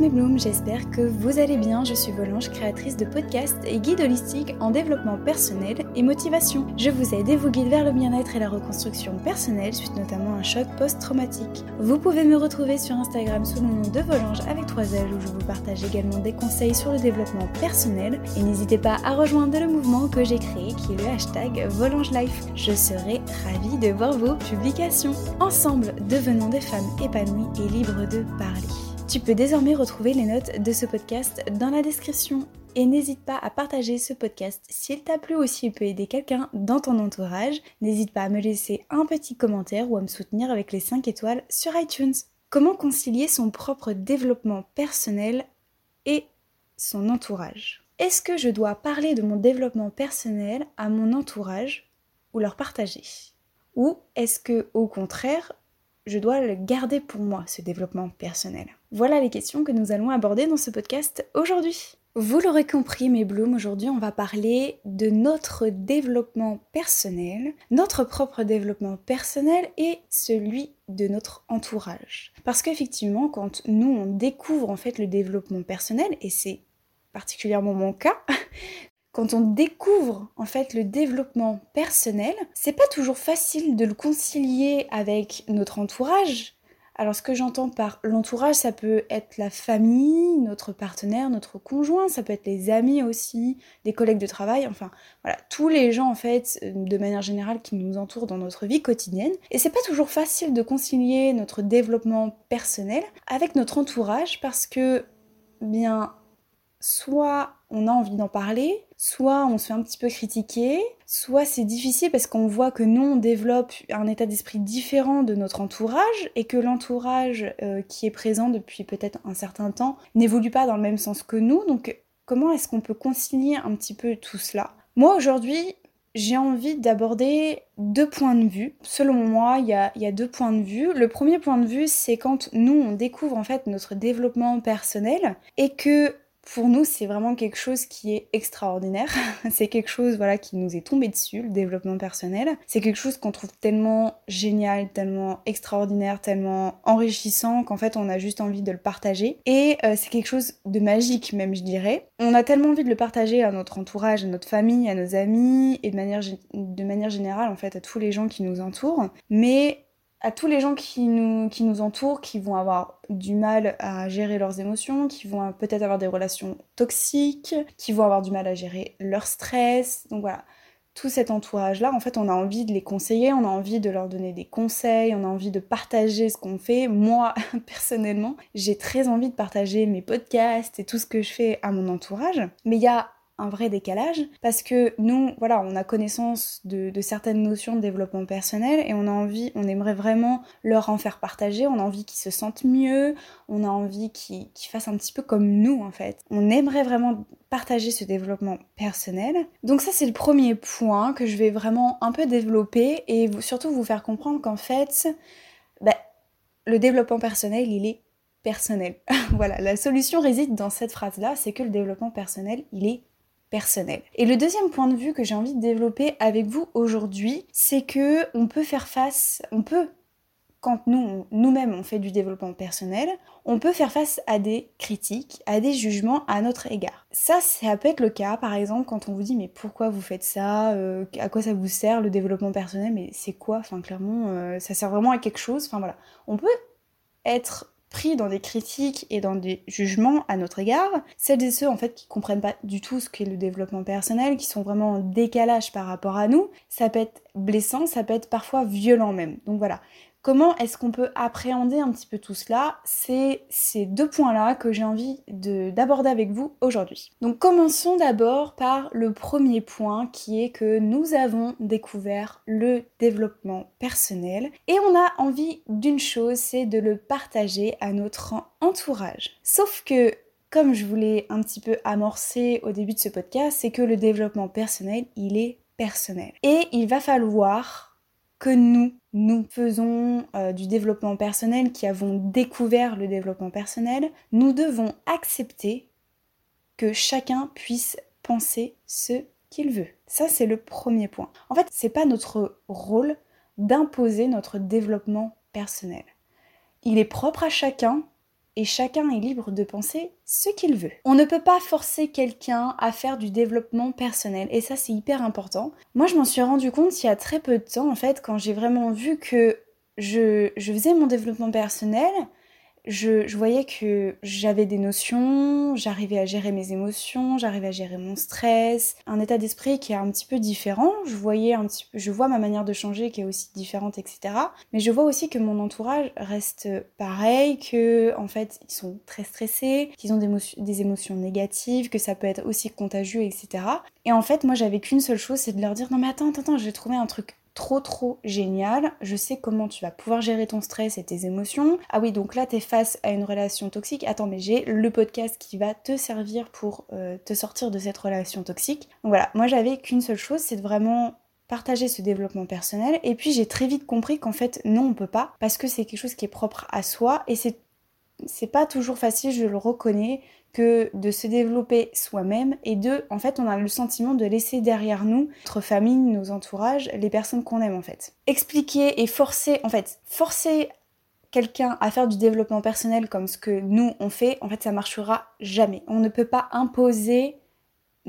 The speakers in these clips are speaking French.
mes blooms, j'espère que vous allez bien. Je suis Volange, créatrice de podcasts et guide holistique en développement personnel et motivation. Je vous aide et vous guide vers le bien-être et la reconstruction personnelle suite notamment à un choc post-traumatique. Vous pouvez me retrouver sur Instagram sous le nom de Volange avec 3 L où je vous partage également des conseils sur le développement personnel et n'hésitez pas à rejoindre le mouvement que j'ai créé qui est le hashtag Volange Life. Je serai ravie de voir vos publications. Ensemble, devenons des femmes épanouies et libres de parler. Tu peux désormais retrouver les notes de ce podcast dans la description. Et n'hésite pas à partager ce podcast s'il t'a plu ou s'il peut aider quelqu'un dans ton entourage. N'hésite pas à me laisser un petit commentaire ou à me soutenir avec les 5 étoiles sur iTunes. Comment concilier son propre développement personnel et son entourage? Est-ce que je dois parler de mon développement personnel à mon entourage ou leur partager? Ou est-ce que au contraire, je dois le garder pour moi, ce développement personnel Voilà les questions que nous allons aborder dans ce podcast aujourd'hui. Vous l'aurez compris, mes blooms, aujourd'hui on va parler de notre développement personnel, notre propre développement personnel et celui de notre entourage. Parce qu'effectivement, quand nous on découvre en fait le développement personnel, et c'est particulièrement mon cas, quand on découvre en fait le développement personnel, c'est pas toujours facile de le concilier avec notre entourage. Alors ce que j'entends par l'entourage, ça peut être la famille, notre partenaire, notre conjoint, ça peut être les amis aussi, des collègues de travail, enfin voilà, tous les gens en fait de manière générale qui nous entourent dans notre vie quotidienne. Et c'est pas toujours facile de concilier notre développement personnel avec notre entourage parce que bien soit on a envie d'en parler, soit on se fait un petit peu critiquer, soit c'est difficile parce qu'on voit que nous on développe un état d'esprit différent de notre entourage et que l'entourage euh, qui est présent depuis peut-être un certain temps n'évolue pas dans le même sens que nous. Donc comment est-ce qu'on peut concilier un petit peu tout cela? Moi aujourd'hui, j'ai envie d'aborder deux points de vue. Selon moi, il y a, y a, deux points de vue. Le premier point de vue, c'est quand nous, on découvre en fait notre développement personnel et que pour nous, c'est vraiment quelque chose qui est extraordinaire. c'est quelque chose voilà qui nous est tombé dessus, le développement personnel. C'est quelque chose qu'on trouve tellement génial, tellement extraordinaire, tellement enrichissant qu'en fait on a juste envie de le partager. Et euh, c'est quelque chose de magique même, je dirais. On a tellement envie de le partager à notre entourage, à notre famille, à nos amis et de manière, de manière générale en fait à tous les gens qui nous entourent. Mais à tous les gens qui nous, qui nous entourent, qui vont avoir du mal à gérer leurs émotions, qui vont peut-être avoir des relations toxiques, qui vont avoir du mal à gérer leur stress. Donc voilà, tout cet entourage-là, en fait, on a envie de les conseiller, on a envie de leur donner des conseils, on a envie de partager ce qu'on fait. Moi, personnellement, j'ai très envie de partager mes podcasts et tout ce que je fais à mon entourage. Mais il y a un vrai décalage parce que nous, voilà, on a connaissance de, certaines notions de développement personnel et on a envie, on aimerait vraiment leur en faire partager, on a envie qu'ils se sentent mieux, on a envie qu'ils fassent un petit peu comme nous en fait. On aimerait vraiment partager ce développement personnel. Donc ça c'est le premier point que je vais vraiment un peu développer et surtout vous faire comprendre qu'en fait, bah, le développement personnel il est personnel. voilà, la solution réside dans cette phrase-là, c'est que le développement personnel, il est personnel. Et le deuxième point de vue que j'ai envie de développer avec vous aujourd'hui, c'est que on peut faire face, on peut quand nous, nous-mêmes, on fait du développement personnel, on peut faire face à des critiques, à des jugements à notre égard. Ça, ça peut être le cas, par exemple, quand on vous dit mais pourquoi vous faites ça euh, À quoi ça vous sert le développement personnel Mais c'est quoi? Enfin, clairement, euh, ça sert vraiment à quelque chose. Enfin voilà, on peut être pris dans des critiques et dans des jugements à notre égard, celles et ceux en fait qui comprennent pas du tout ce qu'est le développement personnel, qui sont vraiment en décalage par rapport à nous, ça peut être blessant, ça peut être parfois violent même. Donc voilà, Comment est-ce qu'on peut appréhender un petit peu tout cela? C'est ces deux points-là que j'ai envie d'aborder avec vous aujourd'hui. Donc commençons d'abord par le premier point qui est que nous avons découvert le développement personnel et on a envie d'une chose, c'est de le partager à notre entourage. Sauf que comme je voulais un petit peu amorcer au début de ce podcast, c'est que le développement personnel, il est personnel. Et il va falloir que nous, nous faisons euh, du développement personnel, qui avons découvert le développement personnel, nous devons accepter que chacun puisse penser ce qu'il veut. Ça, c'est le premier point. En fait, c'est pas notre rôle d'imposer notre développement personnel. Il est propre à chacun et chacun est libre de penser ce qu'il veut. On ne peut pas forcer quelqu'un à faire du développement personnel et ça c'est hyper important. Moi je m'en suis rendu compte il y a très peu de temps en fait quand j'ai vraiment vu que je, je faisais mon développement personnel, je, voyais que j'avais des notions, j'arrivais à gérer mes émotions, j'arrivais à gérer mon stress, un état d'esprit qui est un petit peu différent. Je voyais un petit peu, je vois ma manière de changer qui est aussi différente, etc. Mais je vois aussi que mon entourage reste pareil, que en fait ils sont très stressés, qu'ils ont des, des émotions négatives, que ça peut être aussi contagieux, etc. Et en fait, moi j'avais qu'une seule chose, c'est de leur dire non mais attends, attends, attends, j'ai trouvé un truc trop trop génial. Je sais comment tu vas pouvoir gérer ton stress et tes émotions. Ah oui, donc là, tu es face à une relation toxique. Attends, mais j'ai le podcast qui va te servir pour euh, te sortir de cette relation toxique. Donc voilà, moi j'avais qu'une seule chose, c'est de vraiment partager ce développement personnel. Et puis j'ai très vite compris qu'en fait, non, on peut pas, parce que c'est quelque chose qui est propre à soi et c'est c'est pas toujours facile, je le reconnais que de se développer soi-même et de, en fait, on a le sentiment de laisser derrière nous notre famille, nos entourages, les personnes qu'on aime en fait. Expliquer et forcer, en fait, forcer quelqu'un à faire du développement personnel comme ce que nous on fait, en fait, ça marchera jamais. On ne peut pas imposer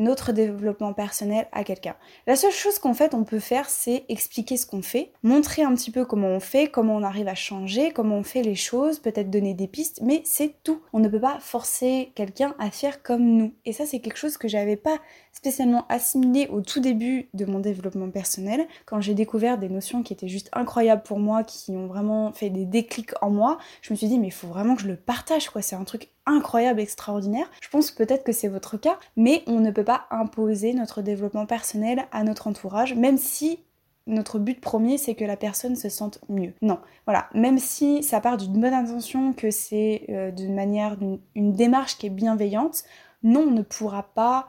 notre développement personnel à quelqu'un. La seule chose qu'en fait on peut faire, c'est expliquer ce qu'on fait, montrer un petit peu comment on fait, comment on arrive à changer, comment on fait les choses, peut-être donner des pistes, mais c'est tout. On ne peut pas forcer quelqu'un à faire comme nous. Et ça, c'est quelque chose que j'avais pas spécialement assimilé au tout début de mon développement personnel, quand j'ai découvert des notions qui étaient juste incroyables pour moi, qui ont vraiment fait des déclics en moi. Je me suis dit, mais il faut vraiment que je le partage, quoi. C'est un truc incroyable, extraordinaire. Je pense peut-être que c'est votre cas, mais on ne peut pas imposer notre développement personnel à notre entourage, même si notre but premier c'est que la personne se sente mieux. Non, voilà, même si ça part d'une bonne intention, que c'est euh, d'une manière, d'une démarche qui est bienveillante, non, on ne pourra pas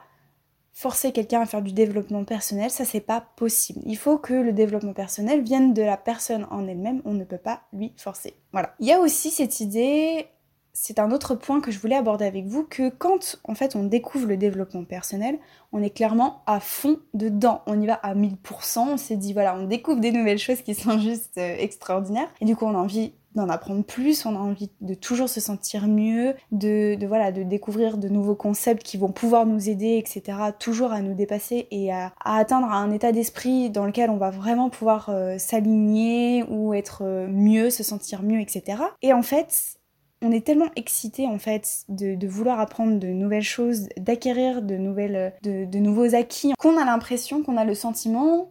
forcer quelqu'un à faire du développement personnel, ça c'est pas possible. Il faut que le développement personnel vienne de la personne en elle-même, on ne peut pas lui forcer. Voilà. Il y a aussi cette idée c'est un autre point que je voulais aborder avec vous, que quand en fait on découvre le développement personnel, on est clairement à fond dedans, on y va à 1000%, on s'est dit voilà, on découvre des nouvelles choses qui sont juste euh, extraordinaires, et du coup on a envie d'en apprendre plus, on a envie de toujours se sentir mieux, de, voilà, de découvrir de nouveaux concepts qui vont pouvoir nous aider, etc. Toujours à nous dépasser et à, atteindre un état d'esprit dans lequel on va vraiment pouvoir euh, s'aligner ou être euh, mieux, se sentir mieux, etc. Et en fait, on est tellement excité en fait de, vouloir apprendre de nouvelles choses, d'acquérir de, nouvelles, de, nouveaux acquis, qu'on a l'impression, qu'on a le sentiment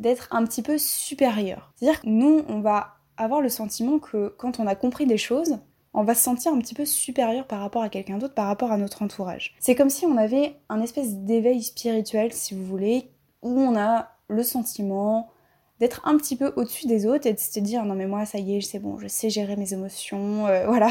d'être un petit peu supérieur. C'est-à-dire que nous, on va avoir le sentiment que quand on a compris des choses, on va se sentir un petit peu supérieur par rapport à quelqu'un d'autre, par rapport à notre entourage. C'est comme si on avait un espèce d'éveil spirituel, si vous voulez, où on a le sentiment d'être un petit peu au-dessus des autres et de se dire non mais moi ça y est c'est bon je sais gérer mes émotions euh, voilà.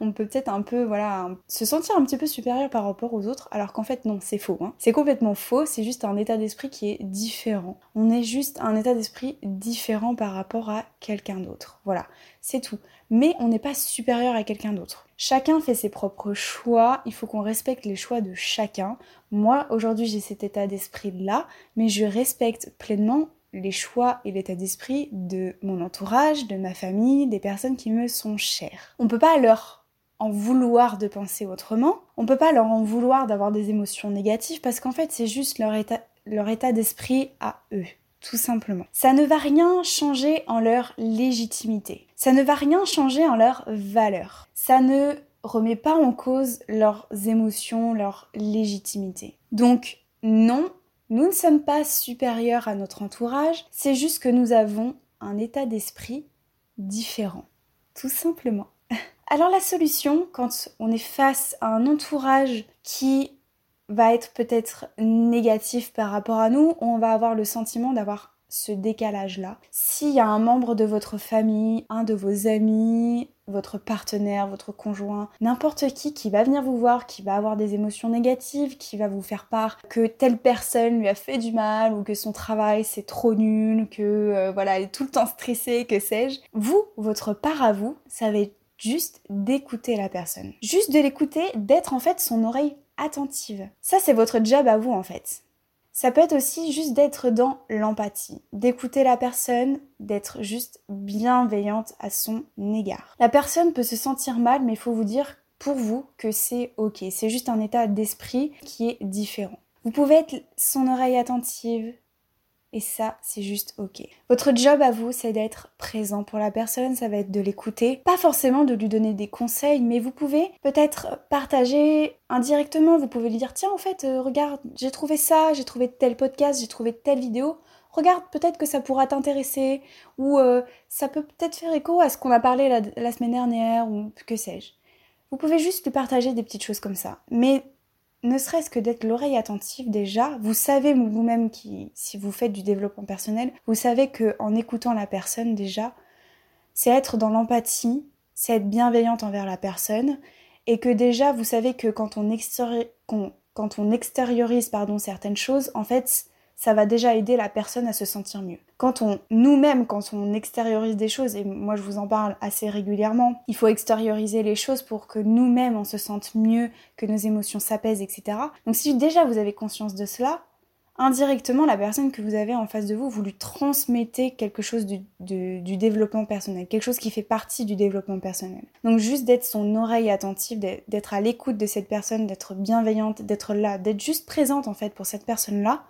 On peut peut-être un peu voilà se sentir un petit peu supérieur par rapport aux autres alors qu'en fait non c'est faux hein. c'est complètement faux c'est juste un état d'esprit qui est différent. On est juste un état d'esprit différent par rapport à quelqu'un d'autre voilà. C'est tout. Mais on n'est pas supérieur à quelqu'un d'autre. Chacun fait ses propres choix, il faut qu'on respecte les choix de chacun. Moi, aujourd'hui, j'ai cet état d'esprit-là, mais je respecte pleinement les choix et l'état d'esprit de mon entourage, de ma famille, des personnes qui me sont chères. On peut pas leur en vouloir de penser autrement, on peut pas leur en vouloir d'avoir des émotions négatives parce qu'en fait c'est juste leur état, leur état d'esprit à eux tout simplement. Ça ne va rien changer en leur légitimité. Ça ne va rien changer en leur valeur. Ça ne remet pas en cause leurs émotions, leur légitimité. Donc non, nous ne sommes pas supérieurs à notre entourage, c'est juste que nous avons un état d'esprit différent. Tout simplement. Alors la solution, quand on est face à un entourage qui va être peut-être négatif par rapport à nous, on va avoir le sentiment d'avoir ce décalage-là. S'il y a un membre de votre famille, un de vos amis, votre partenaire, votre conjoint, n'importe qui qui va venir vous voir, qui va avoir des émotions négatives, qui va vous faire part que telle personne lui a fait du mal ou que son travail c'est trop nul, que euh, voilà, elle est tout le temps stressée, que sais-je. Vous, votre part à vous, ça va être juste d'écouter la personne. Juste de l'écouter, d'être en fait son oreille attentive. Ça c'est votre job à vous en fait. Ça peut être aussi juste d'être dans l'empathie, d'écouter la personne, d'être juste bienveillante à son égard. La personne peut se sentir mal, mais il faut vous dire pour vous que c'est ok. C'est juste un état d'esprit qui est différent. Vous pouvez être son oreille attentive, et ça, c'est juste ok. Votre job à vous, c'est d'être présent pour la personne, ça va être de l'écouter. Pas forcément de lui donner des conseils, mais vous pouvez peut-être partager indirectement. Vous pouvez lui dire, tiens, en fait, euh, regarde, j'ai trouvé ça, j'ai trouvé tel podcast, j'ai trouvé telle vidéo. Regarde, peut-être que ça pourra t'intéresser, ou euh, ça peut peut-être faire écho à ce qu'on a parlé la, la semaine dernière, ou que sais-je. Vous pouvez juste lui partager des petites choses comme ça. Mais ne serait-ce que d'être l'oreille attentive déjà, vous savez vous-même qui, si vous faites du développement personnel, vous savez que en écoutant la personne déjà, c'est être dans l'empathie, c'est être bienveillante envers la personne, et que déjà vous savez que quand on, quand on extériorise pardon, certaines choses, en fait, ça va déjà aider la personne à se sentir mieux. Quand on, nous-mêmes, quand on extériorise des choses, et moi je vous en parle assez régulièrement, il faut extérioriser les choses pour que nous-mêmes on se sente mieux, que nos émotions s'apaisent, etc. Donc si déjà vous avez conscience de cela, indirectement, la personne que vous avez en face de vous, vous lui transmettez quelque chose du, du, développement personnel, quelque chose qui fait partie du développement personnel. Donc juste d'être son oreille attentive, d'être à l'écoute de cette personne, d'être bienveillante, d'être là, d'être juste présente en fait pour cette personne-là,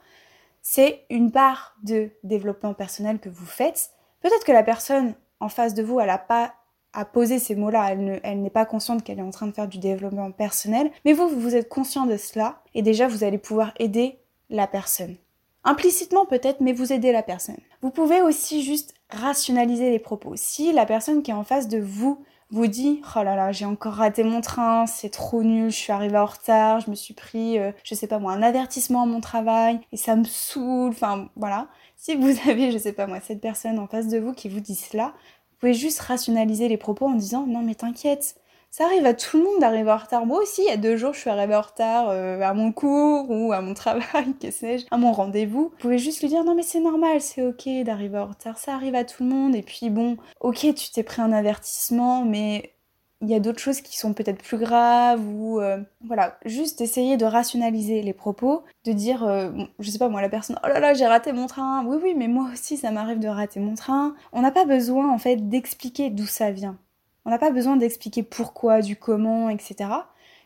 c'est une part de développement personnel que vous faites. Peut-être que la personne en face de vous, elle n'a pas à poser ces mots-là, elle, n'est pas consciente qu'elle est en train de faire du développement personnel, mais vous, vous êtes conscient de cela, et déjà vous allez pouvoir aider la personne. Implicitement peut-être, mais vous aidez la personne. Vous pouvez aussi juste rationaliser les propos. Si la personne qui est en face de vous vous dit oh là là j'ai encore raté mon train c'est trop nul je suis arrivée en retard je me suis pris euh, je sais pas moi un avertissement à mon travail et ça me saoule enfin voilà. Si vous avez je sais pas moi cette personne en face de vous qui vous dit cela vous pouvez juste rationaliser les propos en disant non mais t'inquiète ça arrive à tout le monde d'arriver en retard. Moi aussi, il y a deux jours, je suis arrivée en retard euh, à mon cours ou à mon travail, que sais-je, à mon rendez-vous. Vous pouvez juste lui dire non mais c'est normal, c'est ok d'arriver en retard, ça arrive à tout le monde. Et puis bon, ok, tu t'es pris un avertissement, mais il y a d'autres choses qui sont peut-être plus graves ou euh, voilà, juste essayer de rationaliser les propos, de dire, euh, je sais pas moi, la personne, oh là là, j'ai raté mon train, oui oui, mais moi aussi ça m'arrive de rater mon train. On n'a pas besoin en fait d'expliquer d'où ça vient. On n'a pas besoin d'expliquer pourquoi, du comment, etc.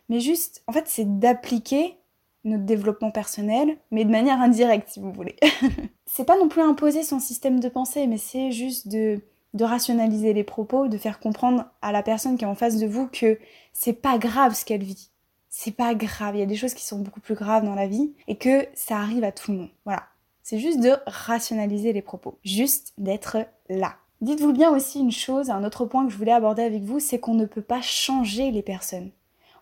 Mais juste, en fait, c'est d'appliquer notre développement personnel, mais de manière indirecte, si vous voulez. c'est pas non plus imposer son système de pensée, mais c'est juste de, rationaliser les propos, de faire comprendre à la personne qui est en face de vous que c'est pas grave ce qu'elle vit. C'est pas grave, il y a des choses qui sont beaucoup plus graves dans la vie et que ça arrive à tout le monde. Voilà. C'est juste de rationaliser les propos, juste d'être là. Dites-vous bien aussi une chose, un autre point que je voulais aborder avec vous, c'est qu'on ne peut pas changer les personnes.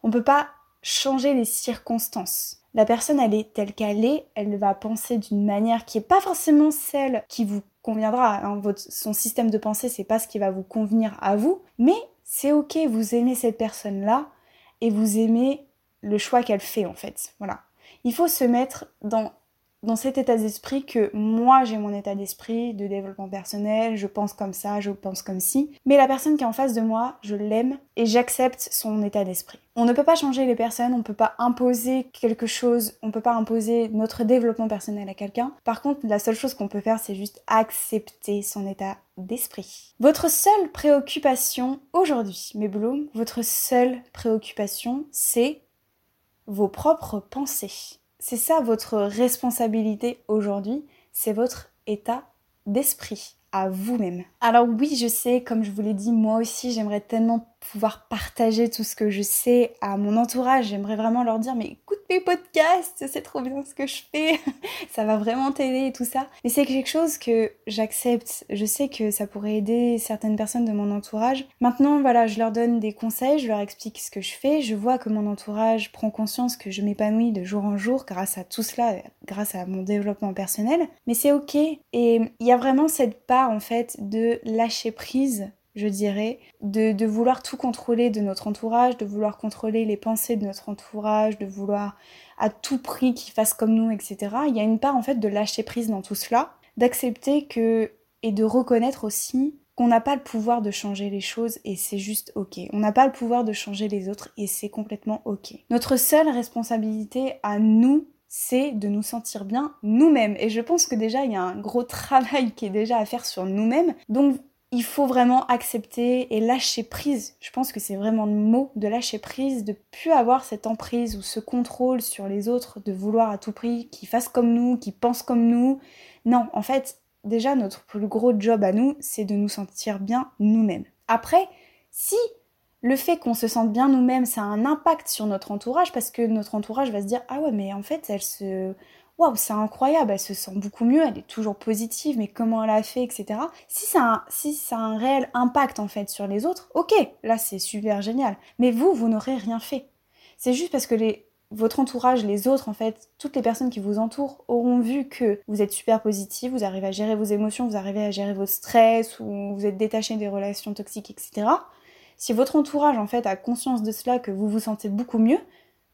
On ne peut pas changer les circonstances. La personne, elle est telle qu'elle est, elle va penser d'une manière qui n'est pas forcément celle qui vous conviendra. Hein. Son système de pensée, c'est pas ce qui va vous convenir à vous, mais c'est ok, vous aimez cette personne-là et vous aimez le choix qu'elle fait en fait. Voilà. Il faut se mettre dans dans cet état d'esprit que moi j'ai mon état d'esprit de développement personnel, je pense comme ça, je pense comme ci, mais la personne qui est en face de moi, je l'aime et j'accepte son état d'esprit. On ne peut pas changer les personnes, on ne peut pas imposer quelque chose, on ne peut pas imposer notre développement personnel à quelqu'un. Par contre, la seule chose qu'on peut faire, c'est juste accepter son état d'esprit. Votre seule préoccupation aujourd'hui, mes blooms, votre seule préoccupation, c'est vos propres pensées. C'est ça votre responsabilité aujourd'hui, c'est votre état d'esprit à vous-même. Alors oui, je sais, comme je vous l'ai dit, moi aussi j'aimerais tellement pouvoir partager tout ce que je sais à mon entourage. J'aimerais vraiment leur dire mais écoute mes podcasts, c'est trop bien ce que je fais, ça va vraiment t'aider et tout ça. Mais c'est quelque chose que j'accepte. Je sais que ça pourrait aider certaines personnes de mon entourage. Maintenant, voilà, je leur donne des conseils, je leur explique ce que je fais. Je vois que mon entourage prend conscience que je m'épanouis de jour en jour grâce à tout cela, grâce à mon développement personnel. Mais c'est ok. Et il y a vraiment cette part en fait de lâcher prise je dirais, de, vouloir tout contrôler de notre entourage, de vouloir contrôler les pensées de notre entourage, de vouloir à tout prix qu'ils fassent comme nous, etc. Il y a une part en fait de lâcher prise dans tout cela, d'accepter que et de reconnaître aussi qu'on n'a pas le pouvoir de changer les choses et c'est juste ok. On n'a pas le pouvoir de changer les autres et c'est complètement ok. Notre seule responsabilité à nous, c'est de nous sentir bien nous-mêmes. Et je pense que déjà, il y a un gros travail qui est déjà à faire sur nous-mêmes. Donc, il faut vraiment accepter et lâcher prise. Je pense que c'est vraiment le mot de lâcher prise, de plus avoir cette emprise ou ce contrôle sur les autres, de vouloir à tout prix qu'ils fassent comme nous, qu'ils pensent comme nous. Non, en fait, déjà, notre plus gros job à nous, c'est de nous sentir bien nous-mêmes. Après, si le fait qu'on se sente bien nous-mêmes, ça a un impact sur notre entourage parce que notre entourage va se dire ah ouais mais en fait elle se waouh c'est incroyable, elle se sent beaucoup mieux, elle est toujours positive, mais comment elle a fait, etc. Si ça a un, si ça un réel impact en fait sur les autres, ok, là c'est super génial. Mais vous, vous n'aurez rien fait. C'est juste parce que votre entourage, les autres en fait, toutes les personnes qui vous entourent auront vu que vous êtes super positif, vous arrivez à gérer vos émotions, vous arrivez à gérer vos stress, ou vous êtes détaché des relations toxiques, etc si votre entourage en fait a conscience de cela, que vous vous sentez beaucoup mieux,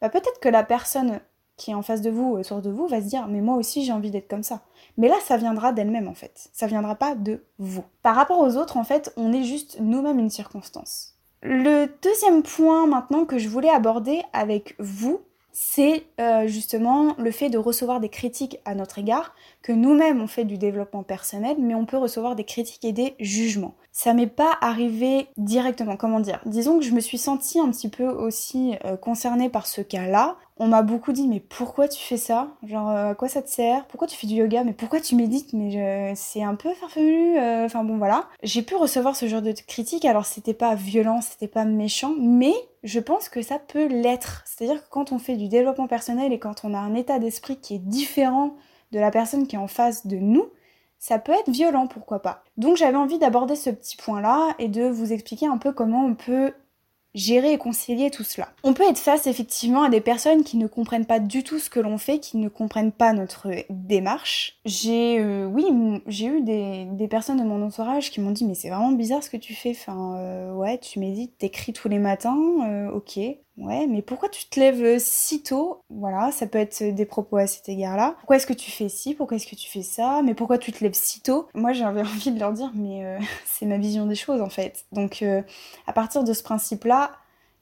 bah peut-être que la personne qui est en face de vous, autour de vous, va se dire mais moi aussi j'ai envie d'être comme ça. Mais là ça viendra d'elle-même en fait, ça viendra pas de vous. Par rapport aux autres en fait, on est juste nous-mêmes une circonstance. Le deuxième point maintenant que je voulais aborder avec vous, c'est euh, justement le fait de recevoir des critiques à notre égard, que nous-mêmes on fait du développement personnel, mais on peut recevoir des critiques et des jugements. Ça m'est pas arrivé directement, comment dire? Disons que je me suis sentie un petit peu aussi euh, concernée par ce cas-là. On m'a beaucoup dit mais pourquoi tu fais ça? Genre euh, à quoi ça te sert? Pourquoi tu fais du yoga? Mais pourquoi tu médites? Mais c'est un peu farfelu. Enfin bon voilà. J'ai pu recevoir ce genre de critiques. Alors c'était pas violent, c'était pas méchant, mais je pense que ça peut l'être. C'est-à-dire que quand on fait du développement personnel et quand on a un état d'esprit qui est différent de la personne qui est en face de nous, ça peut être violent, pourquoi pas. Donc j'avais envie d'aborder ce petit point-là et de vous expliquer un peu comment on peut gérer et concilier tout cela. On peut être face effectivement à des personnes qui ne comprennent pas du tout ce que l'on fait, qui ne comprennent pas notre démarche. J'ai, euh, oui, j'ai eu des, des, personnes de mon entourage qui m'ont dit mais c'est vraiment bizarre ce que tu fais. Enfin, euh, ouais, tu médites, t'écris tous les matins, euh, ok. Ouais, mais pourquoi tu te lèves si tôt? Voilà, ça peut être des propos à cet égard-là. Pourquoi est-ce que tu fais ci? Pourquoi est-ce que tu fais ça? Mais pourquoi tu te lèves si tôt? Moi, j'avais envie de leur dire, mais c'est ma vision des choses en fait. Donc, à partir de ce principe-là,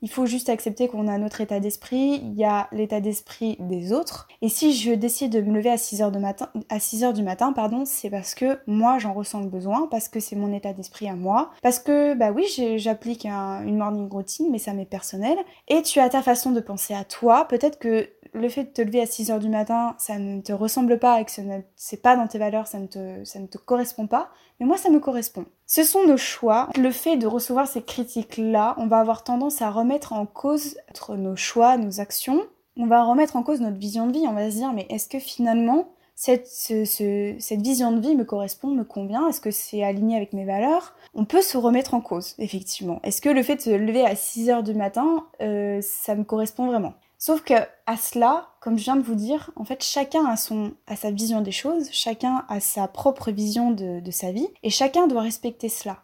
il faut juste accepter qu'on a notre état d'esprit, il y a l'état d'esprit des autres. Et si je décide de me lever à 6h, de matin, à 6 heures du matin, pardon, c'est parce que moi j'en ressens le besoin, parce que c'est mon état d'esprit à moi, parce que bah oui, j'applique une morning routine, mais ça m'est personnel. Et tu as ta façon de penser à toi. Peut-être que le fait de te lever à 6 heures du matin, ça ne te ressemble pas et que ce n'est pas dans tes valeurs, ça ne, te, ça ne te correspond pas, mais moi ça me correspond. Ce sont nos choix. Le fait de recevoir ces critiques-là, on va avoir tendance à remettre en cause nos choix, nos actions. On va remettre en cause notre vision de vie. On va se dire, mais est-ce que finalement, cette, cette vision de vie me correspond, me convient? Est-ce que c'est aligné avec mes valeurs? On peut se remettre en cause, effectivement. Est-ce que le fait de se lever à 6 heures du matin, euh, ça me correspond vraiment? Sauf que à cela, comme je viens de vous dire, en fait, chacun a, son, a sa vision des choses, chacun a sa propre vision de, de sa vie, et chacun doit respecter cela.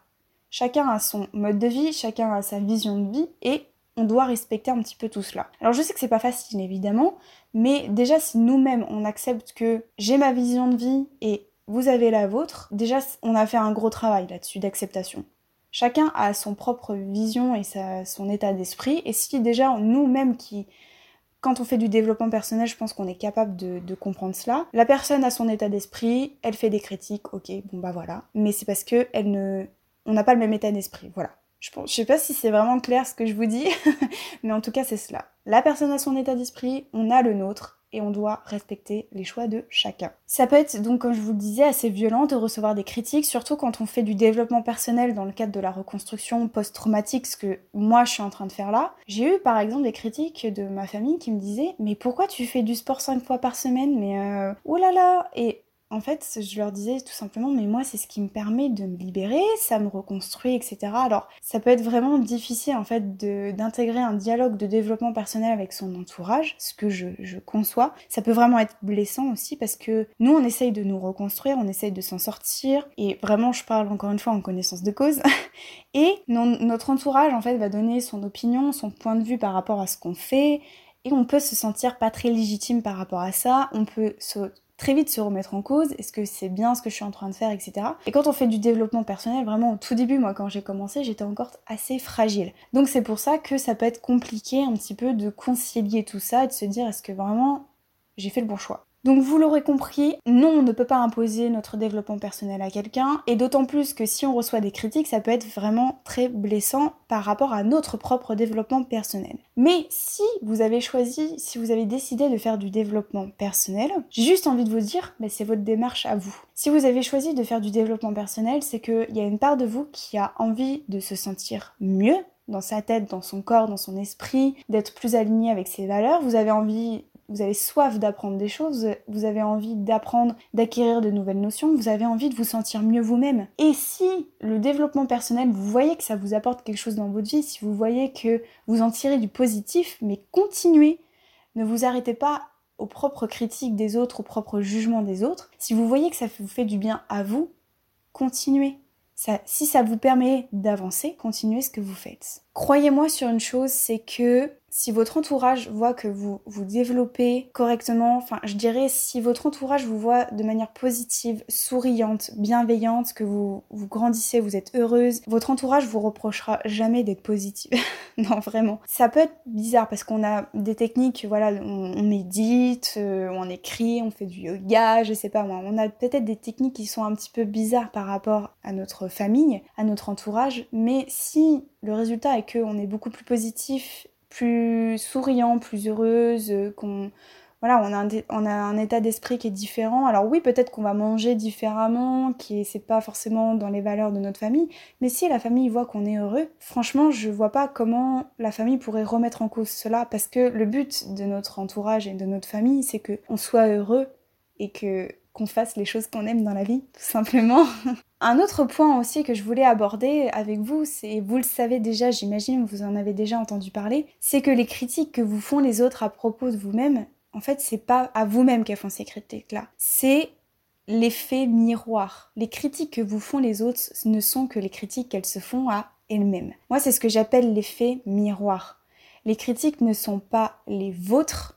Chacun a son mode de vie, chacun a sa vision de vie, et on doit respecter un petit peu tout cela. Alors je sais que c'est pas facile évidemment, mais déjà si nous-mêmes on accepte que j'ai ma vision de vie et vous avez la vôtre, déjà on a fait un gros travail là-dessus d'acceptation. Chacun a son propre vision et sa, son état d'esprit, et si déjà nous-mêmes qui quand on fait du développement personnel, je pense qu'on est capable de, comprendre cela. La personne a son état d'esprit, elle fait des critiques, ok, bon bah voilà. Mais c'est parce que elle ne, on n'a pas le même état d'esprit, voilà. Je, pense, sais pas si c'est vraiment clair ce que je vous dis, mais en tout cas c'est cela. La personne a son état d'esprit, on a le nôtre, et on doit respecter les choix de chacun. Ça peut être donc comme je vous le disais assez violent de recevoir des critiques, surtout quand on fait du développement personnel dans le cadre de la reconstruction post-traumatique, ce que moi je suis en train de faire là. J'ai eu par exemple des critiques de ma famille qui me disaient mais pourquoi tu fais du sport cinq fois par semaine? Mais euh, oh là là et en fait, je leur disais tout simplement, mais moi, c'est ce qui me permet de me libérer, ça me reconstruit, etc. Alors, ça peut être vraiment difficile, en fait, d'intégrer un dialogue de développement personnel avec son entourage, ce que je, conçois. Ça peut vraiment être blessant aussi parce que nous, on essaye de nous reconstruire, on essaye de s'en sortir, et vraiment, je parle encore une fois en connaissance de cause. et notre entourage, en fait, va donner son opinion, son point de vue par rapport à ce qu'on fait, et on peut se sentir pas très légitime par rapport à ça, on peut se très vite se remettre en cause, est-ce que c'est bien ce que je suis en train de faire, etc. Et quand on fait du développement personnel, vraiment au tout début, moi quand j'ai commencé, j'étais encore assez fragile. Donc c'est pour ça que ça peut être compliqué un petit peu de concilier tout ça et de se dire est-ce que vraiment j'ai fait le bon choix? Donc vous l'aurez compris, non, on ne peut pas imposer notre développement personnel à quelqu'un, et d'autant plus que si on reçoit des critiques, ça peut être vraiment très blessant par rapport à notre propre développement personnel. Mais si vous avez choisi, si vous avez décidé de faire du développement personnel, j'ai juste envie de vous dire, mais c'est votre démarche à vous. Si vous avez choisi de faire du développement personnel, c'est qu'il y a une part de vous qui a envie de se sentir mieux, dans sa tête, dans son corps, dans son esprit, d'être plus aligné avec ses valeurs. Vous avez envie vous avez soif d'apprendre des choses, vous avez envie d'apprendre, d'acquérir de nouvelles notions, vous avez envie de vous sentir mieux vous-même. Et si le développement personnel, vous voyez que ça vous apporte quelque chose dans votre vie, si vous voyez que vous en tirez du positif, mais continuez, ne vous arrêtez pas aux propres critiques des autres, aux propres jugements des autres. Si vous voyez que ça vous fait du bien à vous, continuez. si ça vous permet d'avancer, continuez ce que vous faites. Croyez-moi sur une chose, c'est que si votre entourage voit que vous vous développez correctement, enfin je dirais si votre entourage vous voit de manière positive, souriante, bienveillante, que vous, vous grandissez, vous êtes heureuse, votre entourage vous reprochera jamais d'être positive. non vraiment. Ça peut être bizarre parce qu'on a des techniques, voilà, on, médite, euh, on écrit, on fait du yoga, je sais pas moi. On a peut-être des techniques qui sont un petit peu bizarres par rapport à notre famille, à notre entourage, mais si le résultat est qu'on est beaucoup plus positif plus souriant, plus heureuse, euh, qu'on voilà, on a un, état d'esprit qui est différent. Alors oui, peut-être qu'on va manger différemment, qui c'est pas forcément dans les valeurs de notre famille, mais si la famille voit qu'on est heureux, franchement, je vois pas comment la famille pourrait remettre en cause cela parce que le but de notre entourage et de notre famille, c'est que on soit heureux et que qu'on fasse les choses qu'on aime dans la vie, tout simplement. Un autre point aussi que je voulais aborder avec vous, c'est, vous le savez déjà, j'imagine, vous en avez déjà entendu parler, c'est que les critiques que vous font les autres à propos de vous-même, en fait, c'est pas à vous-même qu'elles font ces critiques-là. C'est l'effet miroir. Les critiques que vous font les autres ne sont que les critiques qu'elles se font à elles-mêmes. Moi, c'est ce que j'appelle l'effet miroir. Les critiques ne sont pas les vôtres,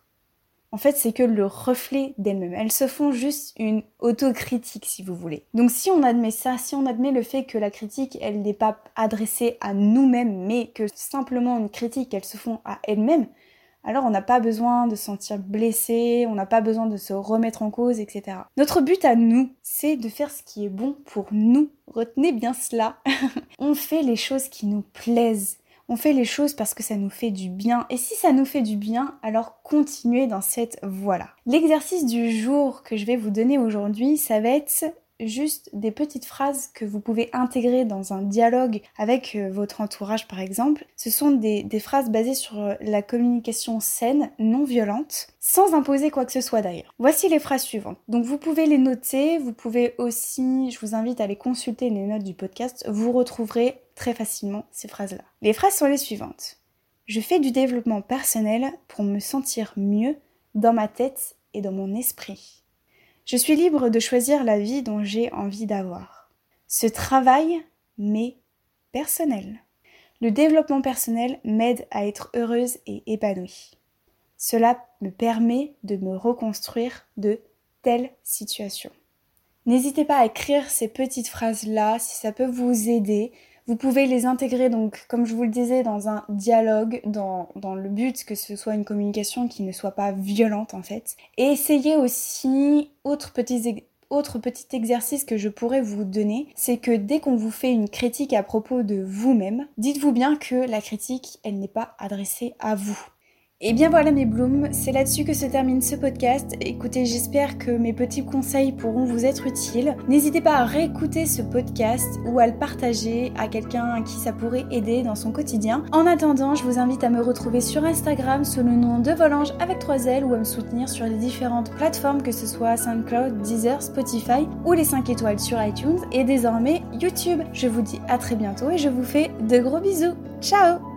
en fait, c'est que le reflet d'elles-mêmes. Elles se font juste une autocritique, si vous voulez. Donc si on admet ça, si on admet le fait que la critique, elle n'est pas adressée à nous-mêmes, mais que simplement une critique, elles se font à elles-mêmes, alors on n'a pas besoin de se sentir blessé, on n'a pas besoin de se remettre en cause, etc. Notre but à nous, c'est de faire ce qui est bon pour nous. Retenez bien cela. on fait les choses qui nous plaisent. On fait les choses parce que ça nous fait du bien. Et si ça nous fait du bien, alors continuez dans cette voie-là. L'exercice du jour que je vais vous donner aujourd'hui, ça va être juste des petites phrases que vous pouvez intégrer dans un dialogue avec euh, votre entourage par exemple. Ce sont des, phrases basées sur euh, la communication saine, non violente, sans imposer quoi que ce soit d'ailleurs. Voici les phrases suivantes. Donc vous pouvez les noter, vous pouvez aussi, je vous invite à aller consulter les notes du podcast, vous retrouverez très facilement ces phrases-là. Les phrases sont les suivantes. Je fais du développement personnel pour me sentir mieux dans ma tête et dans mon esprit. Je suis libre de choisir la vie dont j'ai envie d'avoir. Ce travail m'est personnel. Le développement personnel m'aide à être heureuse et épanouie. Cela me permet de me reconstruire de telles situations. N'hésitez pas à écrire ces petites phrases-là si ça peut vous aider, vous pouvez les intégrer donc, comme je vous le disais, dans un dialogue, dans, le but que ce soit une communication qui ne soit pas violente en fait. Et essayez aussi, autre petit, autre petit exercice que je pourrais vous donner, c'est que dès qu'on vous fait une critique à propos de vous-même, dites-vous bien que la critique, elle n'est pas adressée à vous. Et bien voilà mes blooms, c'est là-dessus que se termine ce podcast. Écoutez, j'espère que mes petits conseils pourront vous être utiles. N'hésitez pas à réécouter ce podcast ou à le partager à quelqu'un à qui ça pourrait aider dans son quotidien. En attendant, je vous invite à me retrouver sur Instagram sous le nom de Volange avec 3 L ou à me soutenir sur les différentes plateformes que ce soit SoundCloud, Deezer, Spotify ou les 5 étoiles sur iTunes et désormais YouTube. Je vous dis à très bientôt et je vous fais de gros bisous. Ciao